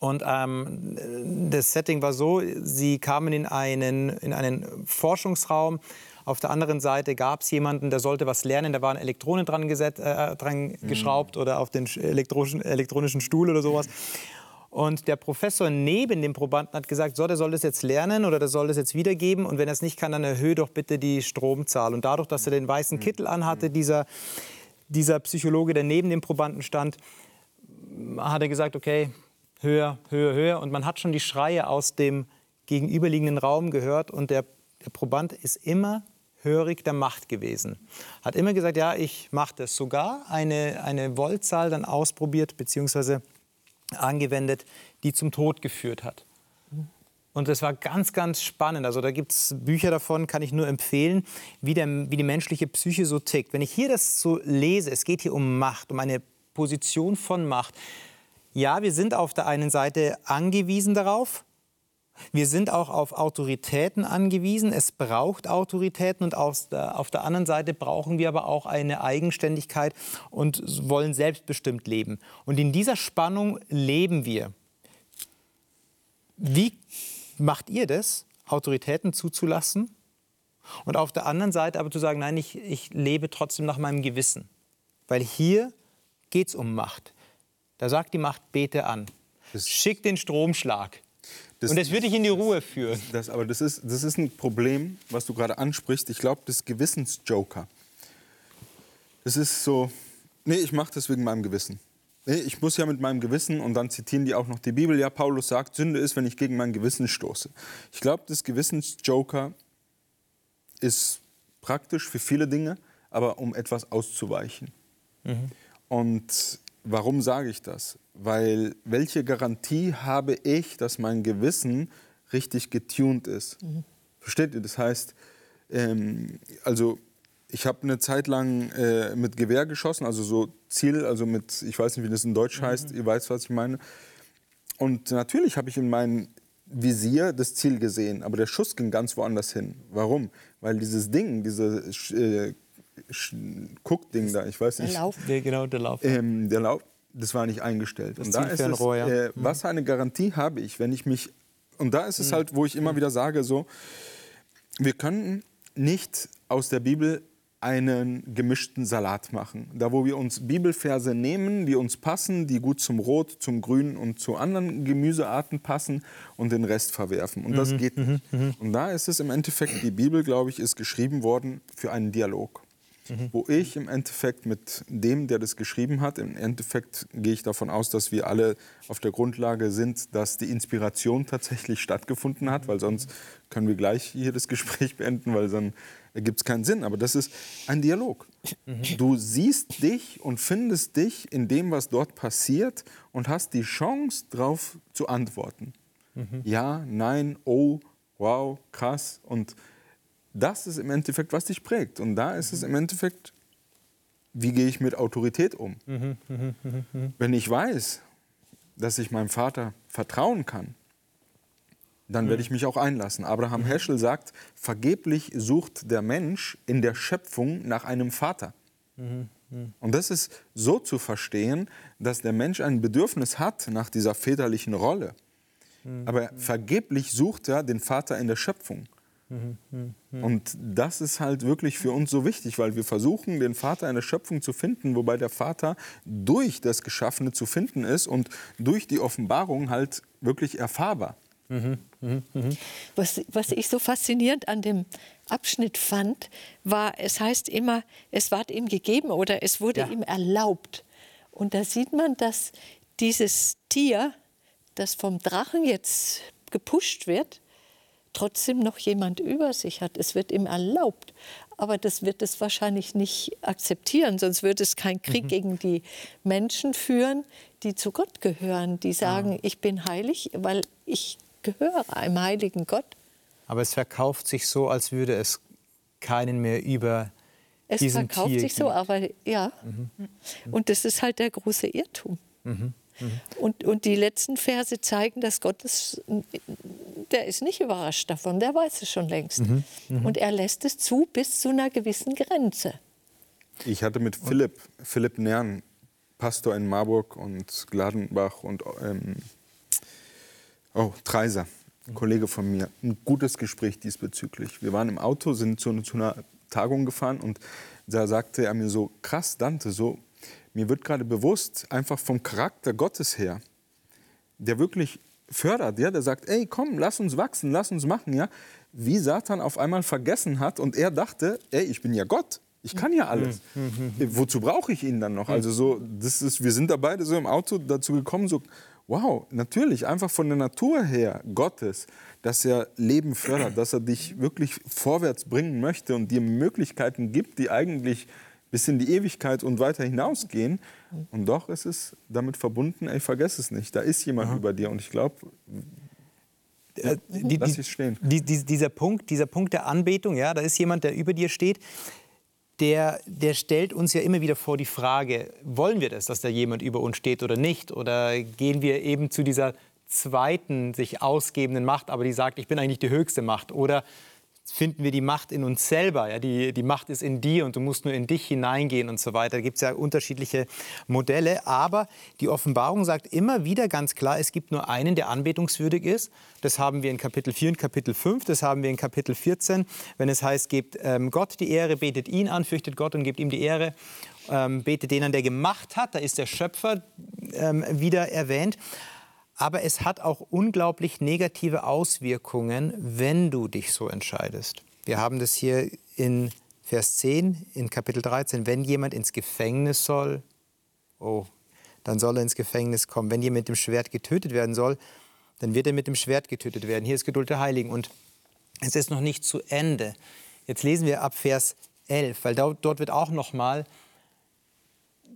Und ähm, das Setting war so, sie kamen in einen, in einen Forschungsraum. Auf der anderen Seite gab es jemanden, der sollte was lernen. Da waren Elektronen dran, geset, äh, dran mhm. geschraubt oder auf den elektronischen, elektronischen Stuhl oder sowas. Und der Professor neben dem Probanden hat gesagt, so, der soll das jetzt lernen oder der soll das jetzt wiedergeben. Und wenn er es nicht kann, dann erhöhe doch bitte die Stromzahl. Und dadurch, dass er den weißen Kittel anhatte, dieser, dieser Psychologe, der neben dem Probanden stand, hat er gesagt, okay, höher, höher, höher. Und man hat schon die Schreie aus dem gegenüberliegenden Raum gehört. Und der, der Proband ist immer hörig der Macht gewesen. Hat immer gesagt, ja, ich mache das. Sogar eine, eine Voltzahl dann ausprobiert, beziehungsweise angewendet, die zum Tod geführt hat. Und das war ganz, ganz spannend. Also da gibt es Bücher davon, kann ich nur empfehlen, wie, der, wie die menschliche Psyche so tickt. Wenn ich hier das so lese, es geht hier um Macht, um eine Position von Macht. Ja, wir sind auf der einen Seite angewiesen darauf, wir sind auch auf Autoritäten angewiesen. Es braucht Autoritäten und auf der, auf der anderen Seite brauchen wir aber auch eine Eigenständigkeit und wollen selbstbestimmt leben. Und in dieser Spannung leben wir. Wie macht ihr das, Autoritäten zuzulassen? Und auf der anderen Seite aber zu sagen, nein, ich, ich lebe trotzdem nach meinem Gewissen. Weil hier geht es um Macht. Da sagt die Macht, bete an. Schick den Stromschlag. Das, und das würde dich in die Ruhe führen. Das, aber das ist, das ist ein Problem, was du gerade ansprichst. Ich glaube, das Gewissensjoker. Das ist so, nee, ich mache das wegen meinem Gewissen. Nee, ich muss ja mit meinem Gewissen, und dann zitieren die auch noch die Bibel, ja, Paulus sagt, Sünde ist, wenn ich gegen mein Gewissen stoße. Ich glaube, das Gewissensjoker ist praktisch für viele Dinge, aber um etwas auszuweichen. Mhm. Und warum sage ich das? Weil welche Garantie habe ich, dass mein Gewissen richtig getuned ist? Mhm. Versteht ihr? Das heißt, ähm, also ich habe eine Zeit lang äh, mit Gewehr geschossen, also so Ziel, also mit, ich weiß nicht, wie das in Deutsch mhm. heißt, ihr weißt, was ich meine. Und natürlich habe ich in meinem Visier das Ziel gesehen, aber der Schuss ging ganz woanders hin. Warum? Weil dieses Ding, dieses äh, Guckding da, ich weiß nicht. Der Lauf. Der, genau, der Lauf. Ähm, der Lauf das war nicht eingestellt. Das und da ist es, äh, was eine Garantie habe ich, wenn ich mich und da ist es mhm. halt, wo ich immer wieder sage, so wir können nicht aus der Bibel einen gemischten Salat machen. Da, wo wir uns Bibelverse nehmen, die uns passen, die gut zum Rot, zum Grün und zu anderen Gemüsearten passen und den Rest verwerfen. Und das mhm. geht nicht. Mhm. mhm. Und da ist es im Endeffekt, die Bibel, glaube ich, ist geschrieben worden für einen Dialog. Wo ich im Endeffekt mit dem, der das geschrieben hat, im Endeffekt gehe ich davon aus, dass wir alle auf der Grundlage sind, dass die Inspiration tatsächlich stattgefunden hat, weil sonst können wir gleich hier das Gespräch beenden, weil dann ergibt es keinen Sinn. Aber das ist ein Dialog. Du siehst dich und findest dich in dem, was dort passiert und hast die Chance, darauf zu antworten. Ja, nein, oh, wow, krass. Und das ist im Endeffekt, was dich prägt. Und da ist es im Endeffekt, wie gehe ich mit Autorität um? Wenn ich weiß, dass ich meinem Vater vertrauen kann, dann werde ich mich auch einlassen. Abraham Heschel sagt, vergeblich sucht der Mensch in der Schöpfung nach einem Vater. Und das ist so zu verstehen, dass der Mensch ein Bedürfnis hat nach dieser väterlichen Rolle. Aber vergeblich sucht er den Vater in der Schöpfung. Und das ist halt wirklich für uns so wichtig, weil wir versuchen, den Vater in der Schöpfung zu finden, wobei der Vater durch das Geschaffene zu finden ist und durch die Offenbarung halt wirklich erfahrbar. Was, was ich so faszinierend an dem Abschnitt fand, war, es heißt immer, es ward ihm gegeben oder es wurde Ja. ihm erlaubt. Und da sieht man, dass dieses Tier, das vom Drachen jetzt gepusht wird, trotzdem noch jemand über sich hat. Es wird ihm erlaubt. Aber das wird es wahrscheinlich nicht akzeptieren, sonst würde es keinen Krieg Mhm. gegen die Menschen führen, die zu Gott gehören, die sagen, ich bin heilig, weil ich gehöre einem heiligen Gott. Aber es verkauft sich so, als würde es keinen mehr über Es verkauft Tier sich so, aber ja. Und das ist halt der große Irrtum. Und, und die letzten Verse zeigen, dass Gott es, der ist nicht überrascht davon, der weiß es schon längst. Und er lässt es zu bis zu einer gewissen Grenze. Ich hatte mit Philipp, Philipp Nern, Pastor in Marburg und Gladenbach und ähm, oh, Treiser, ein Kollege von mir, ein gutes Gespräch diesbezüglich. Wir waren im Auto, sind zu, zu einer Tagung gefahren und da sagte er mir so, krass, Dante, so, mir wird gerade bewusst, einfach vom Charakter Gottes her, der wirklich fördert, ja, der sagt, ey, komm, lass uns wachsen, lass uns machen, ja, wie Satan auf einmal vergessen hat und er dachte, ey, ich bin ja Gott. Ich kann ja alles. Äh, Wozu brauche ich ihn dann noch? Also so, das ist, wir sind da beide so im Auto dazu gekommen, so, wow, natürlich, einfach von der Natur her Gottes, dass er Leben fördert, dass er dich wirklich vorwärts bringen möchte und dir Möglichkeiten gibt, die eigentlich bis in die Ewigkeit und weiter hinausgehen. Und doch ist es damit verbunden, ey, vergess es nicht, da ist jemand über dir. Und ich glaube, Äh, die, lass ich stehen. die, die, dieser, Punkt, dieser Punkt der Anbetung, ja, da ist jemand, der über dir steht, der, der stellt uns ja immer wieder vor die Frage, wollen wir das, dass da jemand über uns steht oder nicht? Oder gehen wir eben zu dieser zweiten, sich ausgebenden Macht, aber die sagt, ich bin eigentlich die höchste Macht? Oder finden wir die Macht in uns selber? Ja, die, die Macht ist in dir und du musst nur in dich hineingehen und so weiter. Da gibt es ja unterschiedliche Modelle. Aber die Offenbarung sagt immer wieder ganz klar, es gibt nur einen, der anbetungswürdig ist. Das haben wir in Kapitel 4 und Kapitel 5. Das haben wir in Kapitel 14, wenn es heißt, gebt ähm, Gott die Ehre, betet ihn an, fürchtet Gott und gebt ihm die Ehre. Ähm, betet den an, der gemacht hat. Da ist der Schöpfer ähm, wieder erwähnt. Aber es hat auch unglaublich negative Auswirkungen, wenn du dich so entscheidest. Wir haben das hier in Vers 10, in Kapitel 13. Wenn jemand ins Gefängnis soll, oh, dann soll er ins Gefängnis kommen. Wenn jemand mit dem Schwert getötet werden soll, dann wird er mit dem Schwert getötet werden. Hier ist Geduld der Heiligen. Und es ist noch nicht zu Ende. Jetzt lesen wir ab Vers 11, weil dort, wird auch noch mal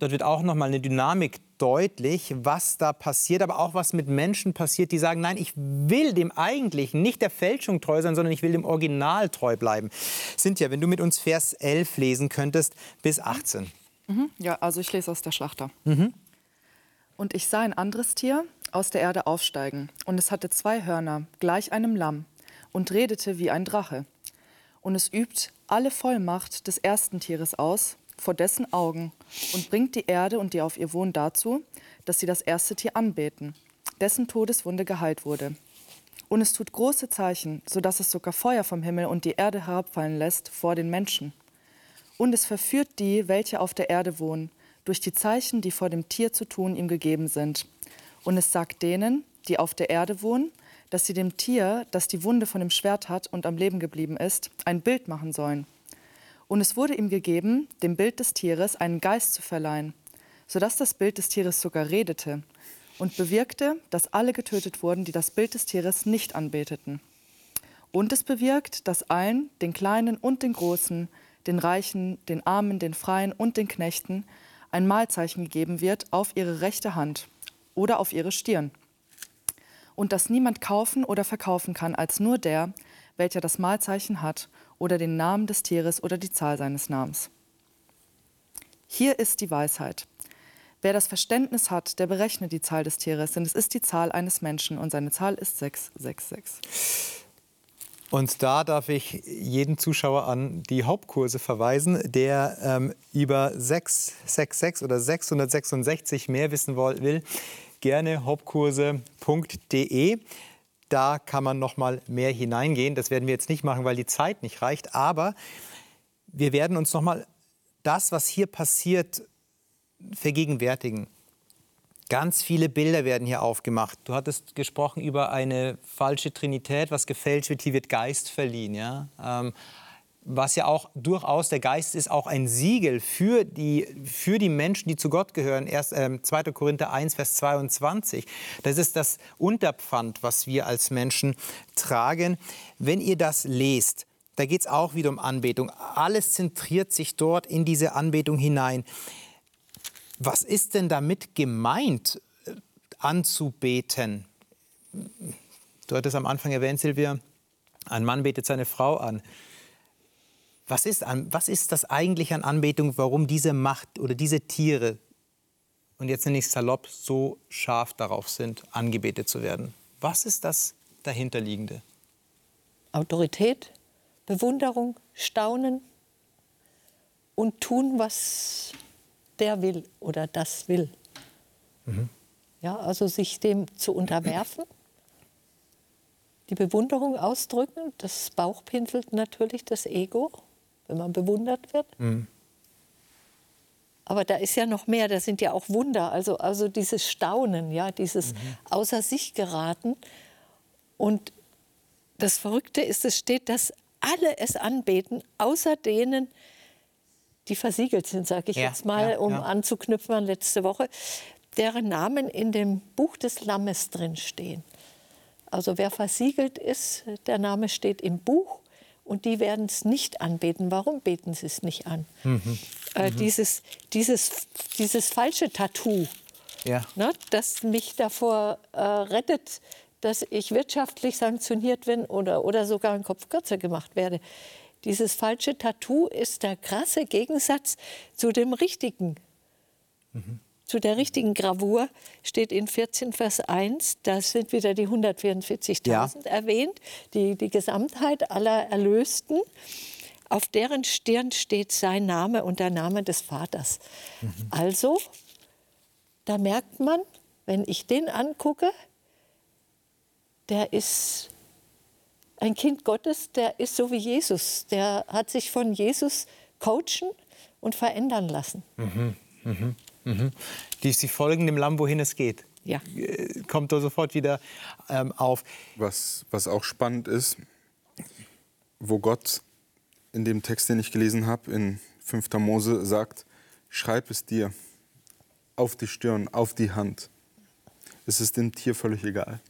dort wird auch noch eine Dynamik deutlich, was da passiert, aber auch was mit Menschen passiert, die sagen, nein, ich will dem eigentlich nicht der Fälschung treu sein, sondern ich will dem Original treu bleiben. Cynthia, wenn du mit uns Vers 11 lesen könntest bis 18. Ja, also ich lese aus der Schlachter. Und ich sah ein anderes Tier aus der Erde aufsteigen, und es hatte zwei Hörner, gleich einem Lamm, und redete wie ein Drache. Und es übt alle Vollmacht des ersten Tieres aus, vor dessen Augen, und bringt die Erde und die auf ihr wohnen dazu, dass sie das erste Tier anbeten, dessen Todeswunde geheilt wurde. Und es tut große Zeichen, so dass es sogar Feuer vom Himmel und die Erde herabfallen lässt vor den Menschen. Und es verführt die, welche auf der Erde wohnen, durch die Zeichen, die vor dem Tier zu tun ihm gegeben sind. Und es sagt denen, die auf der Erde wohnen, dass sie dem Tier, das die Wunde von dem Schwert hat und am Leben geblieben ist, ein Bild machen sollen. Und es wurde ihm gegeben, dem Bild des Tieres einen Geist zu verleihen, sodass das Bild des Tieres sogar redete und bewirkte, dass alle getötet wurden, die das Bild des Tieres nicht anbeteten. Und es bewirkt, dass allen, den Kleinen und den Großen, den Reichen, den Armen, den Freien und den Knechten, ein Mahlzeichen gegeben wird auf ihre rechte Hand oder auf ihre Stirn. Und dass niemand kaufen oder verkaufen kann als nur der, welcher das Mahlzeichen hat oder den Namen des Tieres oder die Zahl seines Namens. Hier ist die Weisheit. Wer das Verständnis hat, der berechnet die Zahl des Tieres, denn es ist die Zahl eines Menschen und seine Zahl ist 666. Und da darf ich jeden Zuschauer an die Hauptkurse verweisen, der ähm, über 666 oder 666 mehr wissen will. Gerne hauptkurse.de. Da kann man noch mal mehr hineingehen. Das werden wir jetzt nicht machen, weil die Zeit nicht reicht. Aber wir werden uns noch mal das, was hier passiert, vergegenwärtigen. Ganz viele Bilder werden hier aufgemacht. Du hattest gesprochen über eine falsche Trinität, was gefälscht wird. Hier wird Geist verliehen. Ja? Ähm, was ja auch durchaus, der Geist ist auch ein Siegel für die, für die Menschen, die zu Gott gehören. Erst äh, 2. Korinther 1, Vers 22. Das ist das Unterpfand, was wir als Menschen tragen. Wenn ihr das lest, da geht es auch wieder um Anbetung. Alles zentriert sich dort in diese Anbetung hinein. Was ist denn damit gemeint, äh, anzubeten? Du hattest am Anfang erwähnt, Silvia, ein Mann betet seine Frau an. Was ist, was ist das eigentlich an Anbetung, warum diese Macht oder diese Tiere, und jetzt nenne ich es salopp, so scharf darauf sind, angebetet zu werden? Was ist das dahinterliegende? Autorität, Bewunderung, Staunen und tun, was der will oder das will. Mhm. Ja, also sich dem zu unterwerfen, die Bewunderung ausdrücken, das bauchpinselt natürlich das Ego, wenn man bewundert wird. Mhm. Aber da ist ja noch mehr, da sind ja auch Wunder, also, also dieses Staunen, ja, dieses mhm. außer sich geraten. Und das Verrückte ist, es steht, dass alle es anbeten, außer denen, die versiegelt sind, sage ich ja, jetzt mal, ja, um ja. anzuknüpfen an letzte Woche, deren Namen in dem Buch des Lammes drin stehen. Also wer versiegelt ist, der Name steht im Buch und die werden es nicht anbeten. Warum beten sie es nicht an? Mhm. Äh, mhm. Dieses, dieses, dieses falsche Tattoo, ja. ne, das mich davor äh, rettet, dass ich wirtschaftlich sanktioniert bin oder, oder sogar einen Kopf kürzer gemacht werde. Dieses falsche Tattoo ist der krasse Gegensatz zu dem richtigen. Mhm. Zu der richtigen Gravur steht in 14 Vers 1, da sind wieder die 144.000 ja. erwähnt, die, die Gesamtheit aller Erlösten. Auf deren Stirn steht sein Name und der Name des Vaters. Mhm. Also, da merkt man, wenn ich den angucke, der ist ein Kind Gottes, der ist so wie Jesus. Der hat sich von Jesus coachen und verändern lassen. Mhm, mhm, mhm. Die, sie folgen dem Lamm, wohin es geht. Ja. Äh, kommt da sofort wieder ähm, auf. Was, was auch spannend ist, wo Gott in dem Text, den ich gelesen habe, in 5. Mose sagt, schreib es dir auf die Stirn, auf die Hand. Es ist dem Tier völlig egal.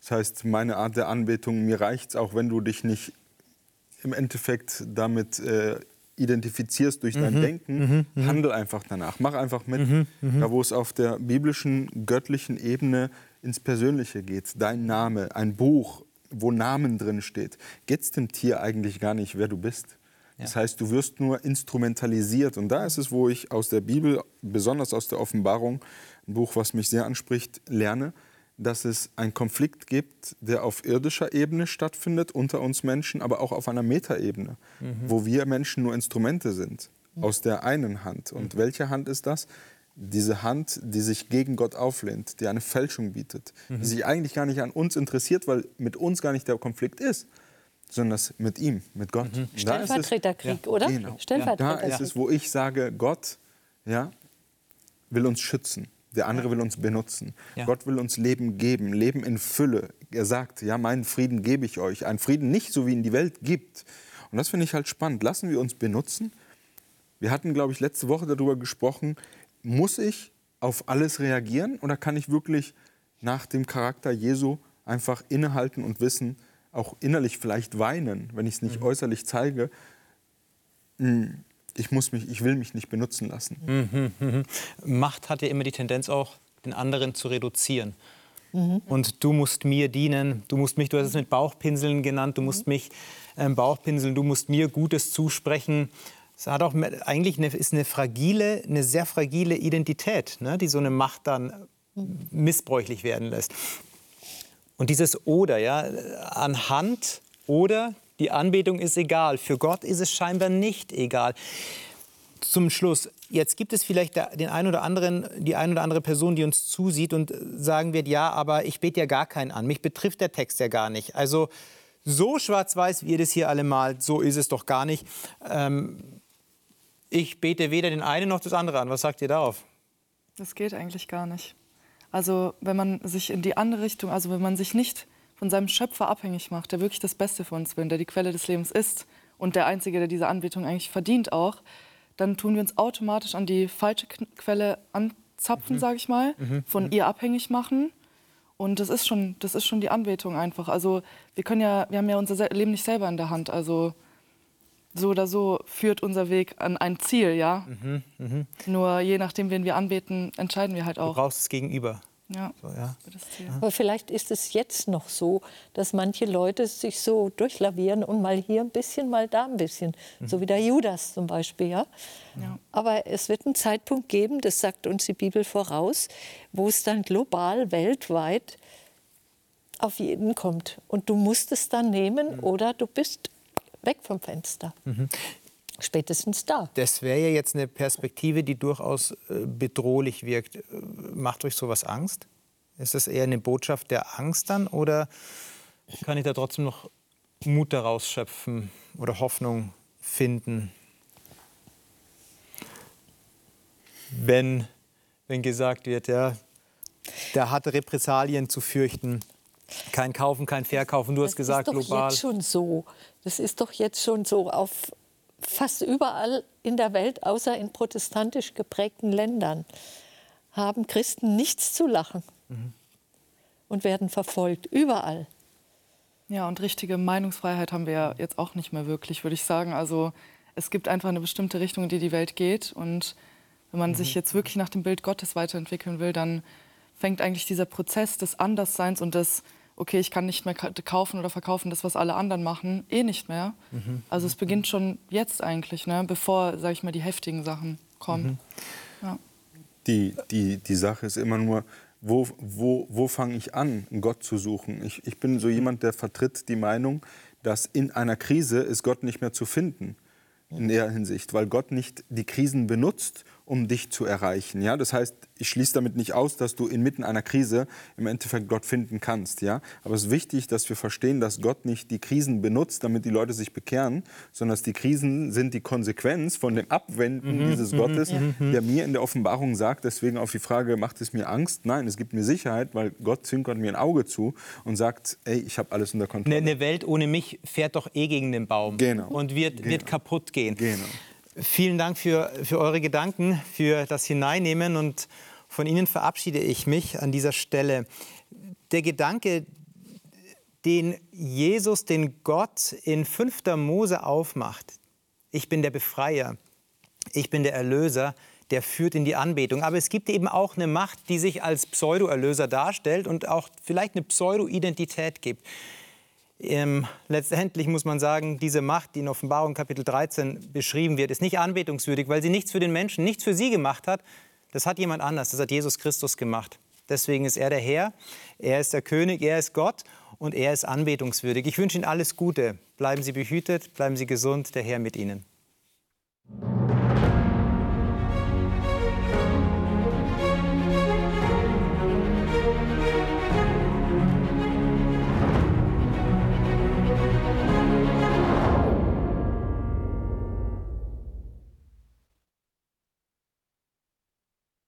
Das heißt, meine Art der Anbetung, mir reicht es, auch wenn du dich nicht im Endeffekt damit äh, identifizierst durch dein mhm. Denken, mhm. mhm. handel einfach danach. Mach einfach mit. Mhm. mhm. Da, wo es auf der biblischen, göttlichen Ebene ins Persönliche geht. Dein Name, ein Buch, wo Namen drin steht. Geht es dem Tier eigentlich gar nicht, wer du bist. Ja. Das heißt, du wirst nur instrumentalisiert. Und da ist es, wo ich aus der Bibel, besonders aus der Offenbarung, ein Buch, was mich sehr anspricht, lerne dass es einen Konflikt gibt, der auf irdischer Ebene stattfindet, unter uns Menschen, aber auch auf einer Metaebene, mhm. wo wir Menschen nur Instrumente sind, aus der einen Hand. Und mhm. welche Hand ist das? Diese Hand, die sich gegen Gott auflehnt, die eine Fälschung bietet, mhm. die sich eigentlich gar nicht an uns interessiert, weil mit uns gar nicht der Konflikt ist, sondern mit ihm, mit Gott. Mhm. Stellvertreterkrieg, ja. oder? Genau. Stellvertreterkrieg. Da ist es, wo ich sage, Gott ja, will uns schützen. Der andere will uns benutzen. Ja. Gott will uns Leben geben, Leben in Fülle. Er sagt, ja, meinen Frieden gebe ich euch. Ein Frieden nicht so, wie ihn die Welt gibt. Und das finde ich halt spannend. Lassen wir uns benutzen. Wir hatten, glaube ich, letzte Woche darüber gesprochen, muss ich auf alles reagieren oder kann ich wirklich nach dem Charakter Jesu einfach innehalten und wissen, auch innerlich vielleicht weinen, wenn ich es nicht mhm. äußerlich zeige, hm, ich, muss mich, ich will mich nicht benutzen lassen. Mhm, mhm. Macht hat ja immer die Tendenz auch, den anderen zu reduzieren. Mhm. Und du musst mir dienen, du musst mich, du hast es mit Bauchpinseln genannt, du musst mich ähm, Bauchpinseln, du musst mir Gutes zusprechen. Es hat auch eigentlich eine, ist eine fragile, eine sehr fragile Identität, ne, die so eine Macht dann missbräuchlich werden lässt. Und dieses Oder, ja, anhand oder die Anbetung ist egal. Für Gott ist es scheinbar nicht egal. Zum Schluss, jetzt gibt es vielleicht den einen oder anderen, die eine oder andere Person, die uns zusieht und sagen wird, ja, aber ich bete ja gar keinen an. Mich betrifft der Text ja gar nicht. Also so schwarz-weiß, wie ihr das hier alle malt, so ist es doch gar nicht. Ähm, ich bete weder den einen noch das andere an. Was sagt ihr darauf? Das geht eigentlich gar nicht. Also wenn man sich in die andere Richtung, also wenn man sich nicht von seinem Schöpfer abhängig macht, der wirklich das Beste für uns will, der die Quelle des Lebens ist und der Einzige, der diese Anbetung eigentlich verdient auch, dann tun wir uns automatisch an die falsche Quelle anzapfen, mhm. sage ich mal, mhm. von mhm. ihr abhängig machen. Und das ist schon, das ist schon die Anbetung einfach. Also wir können ja, wir haben ja unser Leben nicht selber in der Hand. Also so oder so führt unser Weg an ein Ziel, ja. Mhm, mh. Nur je nachdem, wen wir anbeten, entscheiden wir halt auch. Du brauchst es gegenüber. Ja. So, ja. Aber vielleicht ist es jetzt noch so, dass manche Leute sich so durchlavieren und mal hier ein bisschen, mal da ein bisschen. Mhm. So wie der Judas zum Beispiel. Ja? ja? Aber es wird einen Zeitpunkt geben, das sagt uns die Bibel voraus, wo es dann global, weltweit auf jeden kommt. Und du musst es dann nehmen mhm. oder du bist weg vom Fenster. Mhm. Spätestens da. Das wäre ja jetzt eine Perspektive, die durchaus äh, bedrohlich wirkt. Macht euch sowas Angst? Ist das eher eine Botschaft der Angst dann oder kann ich da trotzdem noch Mut daraus schöpfen oder Hoffnung finden? Wenn, wenn gesagt wird, ja, der hat Repressalien zu fürchten, kein Kaufen, kein Verkaufen. Du das hast gesagt, global. Das ist doch jetzt schon so. Das ist doch jetzt schon so auf fast überall in der Welt, außer in protestantisch geprägten Ländern, haben Christen nichts zu lachen mhm. und werden verfolgt. Überall. Ja, und richtige Meinungsfreiheit haben wir jetzt auch nicht mehr wirklich, würde ich sagen. Also es gibt einfach eine bestimmte Richtung, in die die Welt geht. Und wenn man mhm. sich jetzt wirklich nach dem Bild Gottes weiterentwickeln will, dann fängt eigentlich dieser Prozess des Andersseins und des okay, ich kann nicht mehr kaufen oder verkaufen, das, was alle anderen machen, eh nicht mehr. Mhm. Also es beginnt schon jetzt eigentlich, ne? bevor, sage ich mal, die heftigen Sachen kommen. Mhm. Ja. Die, die, die Sache ist immer nur, wo, wo, wo fange ich an, Gott zu suchen? Ich, ich bin so jemand, der vertritt die Meinung, dass in einer Krise ist Gott nicht mehr zu finden in der Hinsicht, weil Gott nicht die Krisen benutzt, um dich zu erreichen. Ja? Das heißt, ich schließe damit nicht aus, dass du inmitten einer Krise im Endeffekt Gott finden kannst. Ja? Aber es ist wichtig, dass wir verstehen, dass Gott nicht die Krisen benutzt, damit die Leute sich bekehren, sondern dass die Krisen sind die Konsequenz von dem Abwenden mhm, dieses mhm, Gottes, mhm. der mir in der Offenbarung sagt, deswegen auf die Frage, macht es mir Angst? Nein, es gibt mir Sicherheit, weil Gott zwinkert mir ein Auge zu und sagt, ey, ich habe alles unter Kontrolle. Eine Welt ohne mich fährt doch eh gegen den Baum genau. und wird, genau. wird kaputt gehen. Genau. Vielen Dank für, für eure Gedanken, für das Hineinnehmen und von Ihnen verabschiede ich mich an dieser Stelle. Der Gedanke, den Jesus, den Gott in 5. Mose aufmacht, ich bin der Befreier, ich bin der Erlöser, der führt in die Anbetung. Aber es gibt eben auch eine Macht, die sich als Pseudo-Erlöser darstellt und auch vielleicht eine Pseudo-Identität gibt. Ähm, letztendlich muss man sagen, diese Macht, die in Offenbarung Kapitel 13 beschrieben wird, ist nicht anbetungswürdig, weil sie nichts für den Menschen, nichts für sie gemacht hat. Das hat jemand anders, das hat Jesus Christus gemacht. Deswegen ist er der Herr, er ist der König, er ist Gott und er ist anbetungswürdig. Ich wünsche Ihnen alles Gute. Bleiben Sie behütet, bleiben Sie gesund, der Herr mit Ihnen.